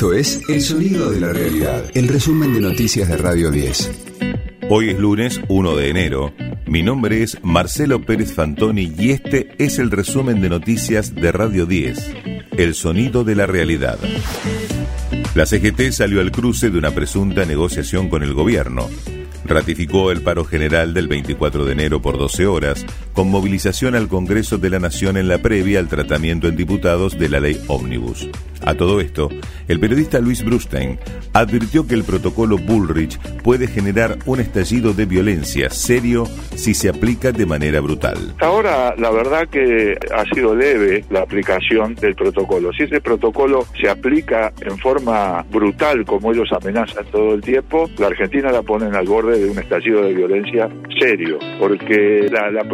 Esto es El Sonido de la Realidad, el resumen de noticias de Radio 10. Hoy es lunes 1 de enero. Mi nombre es Marcelo Pérez Fantoni y este es el resumen de noticias de Radio 10, El Sonido de la Realidad. La CGT salió al cruce de una presunta negociación con el gobierno ratificó el paro general del 24 de enero por 12 horas, con movilización al Congreso de la Nación en la previa al tratamiento en diputados de la ley Omnibus. A todo esto, el periodista Luis Brustein advirtió que el protocolo Bullrich puede generar un estallido de violencia serio si se aplica de manera brutal. Ahora, la verdad que ha sido leve la aplicación del protocolo. Si ese protocolo se aplica en forma brutal, como ellos amenazan todo el tiempo, la Argentina la ponen al borde de un estallido de violencia serio, porque la, la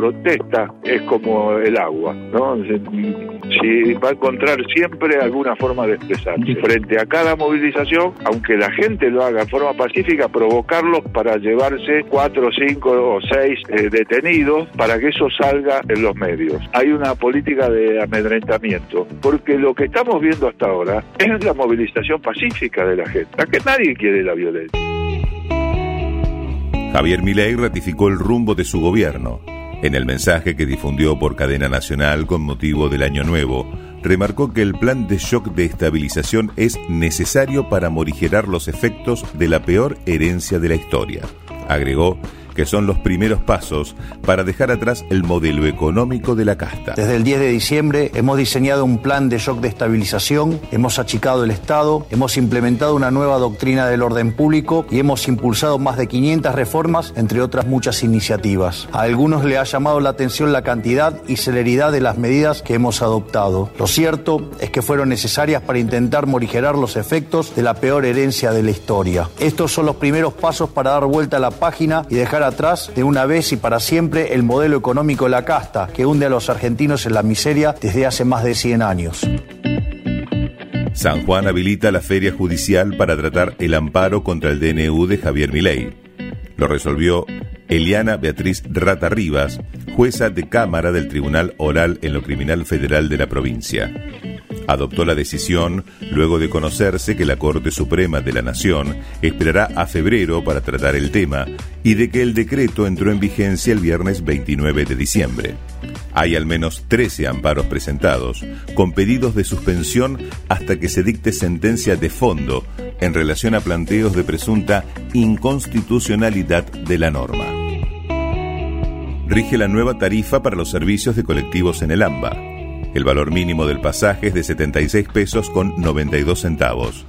es como el agua, ¿no? Si va a encontrar siempre alguna forma de expresarse. Frente a cada movilización, aunque la gente lo haga en forma pacífica, provocarlos para llevarse cuatro, cinco o seis eh, detenidos para que eso salga en los medios. Hay una política de amedrentamiento, porque lo que estamos viendo hasta ahora es la movilización pacífica de la gente, a que nadie quiere la violencia. Javier Milei ratificó el rumbo de su gobierno. En el mensaje que difundió por cadena nacional con motivo del Año Nuevo, remarcó que el plan de shock de estabilización es necesario para morigerar los efectos de la peor herencia de la historia. Agregó que son los primeros pasos para dejar atrás el modelo económico de la casta. Desde el 10 de diciembre hemos diseñado un plan de shock de estabilización, hemos achicado el Estado, hemos implementado una nueva doctrina del orden público y hemos impulsado más de 500 reformas, entre otras muchas iniciativas. A algunos le ha llamado la atención la cantidad y celeridad de las medidas que hemos adoptado. Lo cierto es que fueron necesarias para intentar morigerar los efectos de la peor herencia de la historia. Estos son los primeros pasos para dar vuelta a la página y dejar atrás de una vez y para siempre el modelo económico de la casta que hunde a los argentinos en la miseria desde hace más de 100 años. San Juan habilita la feria judicial para tratar el amparo contra el DNU de Javier Milei. Lo resolvió Eliana Beatriz Rata Rivas, jueza de Cámara del Tribunal Oral en lo Criminal Federal de la provincia adoptó la decisión luego de conocerse que la Corte Suprema de la Nación esperará a febrero para tratar el tema y de que el decreto entró en vigencia el viernes 29 de diciembre. Hay al menos 13 amparos presentados, con pedidos de suspensión hasta que se dicte sentencia de fondo en relación a planteos de presunta inconstitucionalidad de la norma. Rige la nueva tarifa para los servicios de colectivos en el AMBA. El valor mínimo del pasaje es de 76 pesos con 92 centavos.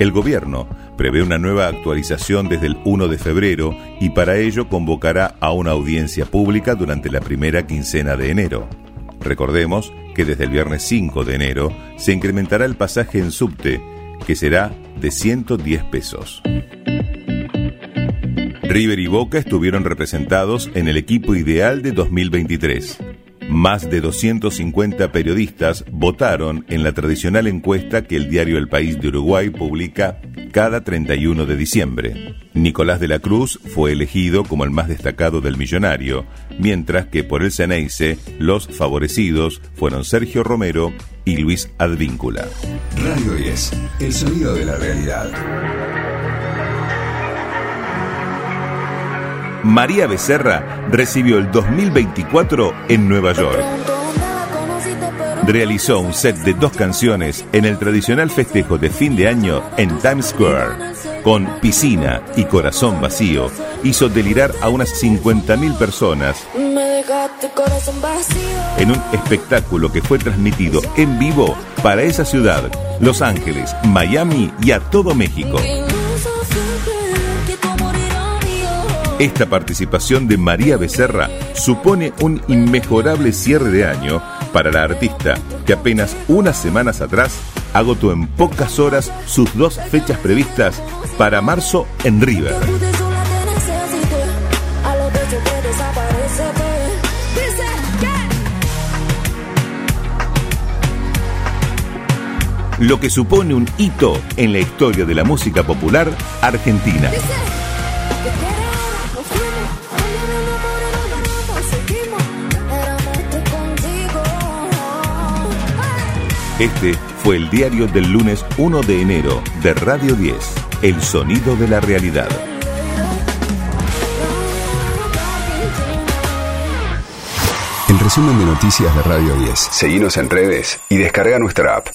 El gobierno prevé una nueva actualización desde el 1 de febrero y para ello convocará a una audiencia pública durante la primera quincena de enero. Recordemos que desde el viernes 5 de enero se incrementará el pasaje en subte, que será de 110 pesos. River y Boca estuvieron representados en el equipo ideal de 2023. Más de 250 periodistas votaron en la tradicional encuesta que el diario El País de Uruguay publica cada 31 de diciembre. Nicolás de la Cruz fue elegido como el más destacado del millonario, mientras que por el Ceneice los favorecidos fueron Sergio Romero y Luis Advíncula. Radio 10, el sonido de la realidad. María Becerra recibió el 2024 en Nueva York. Realizó un set de dos canciones en el tradicional festejo de fin de año en Times Square. Con piscina y corazón vacío, hizo delirar a unas 50.000 personas en un espectáculo que fue transmitido en vivo para esa ciudad, Los Ángeles, Miami y a todo México. Esta participación de María Becerra supone un inmejorable cierre de año para la artista que apenas unas semanas atrás agotó en pocas horas sus dos fechas previstas para marzo en River. Lo que supone un hito en la historia de la música popular argentina. Este fue el diario del lunes 1 de enero de Radio 10, El Sonido de la Realidad. El resumen de noticias de Radio 10. Seguimos en redes y descarga nuestra app.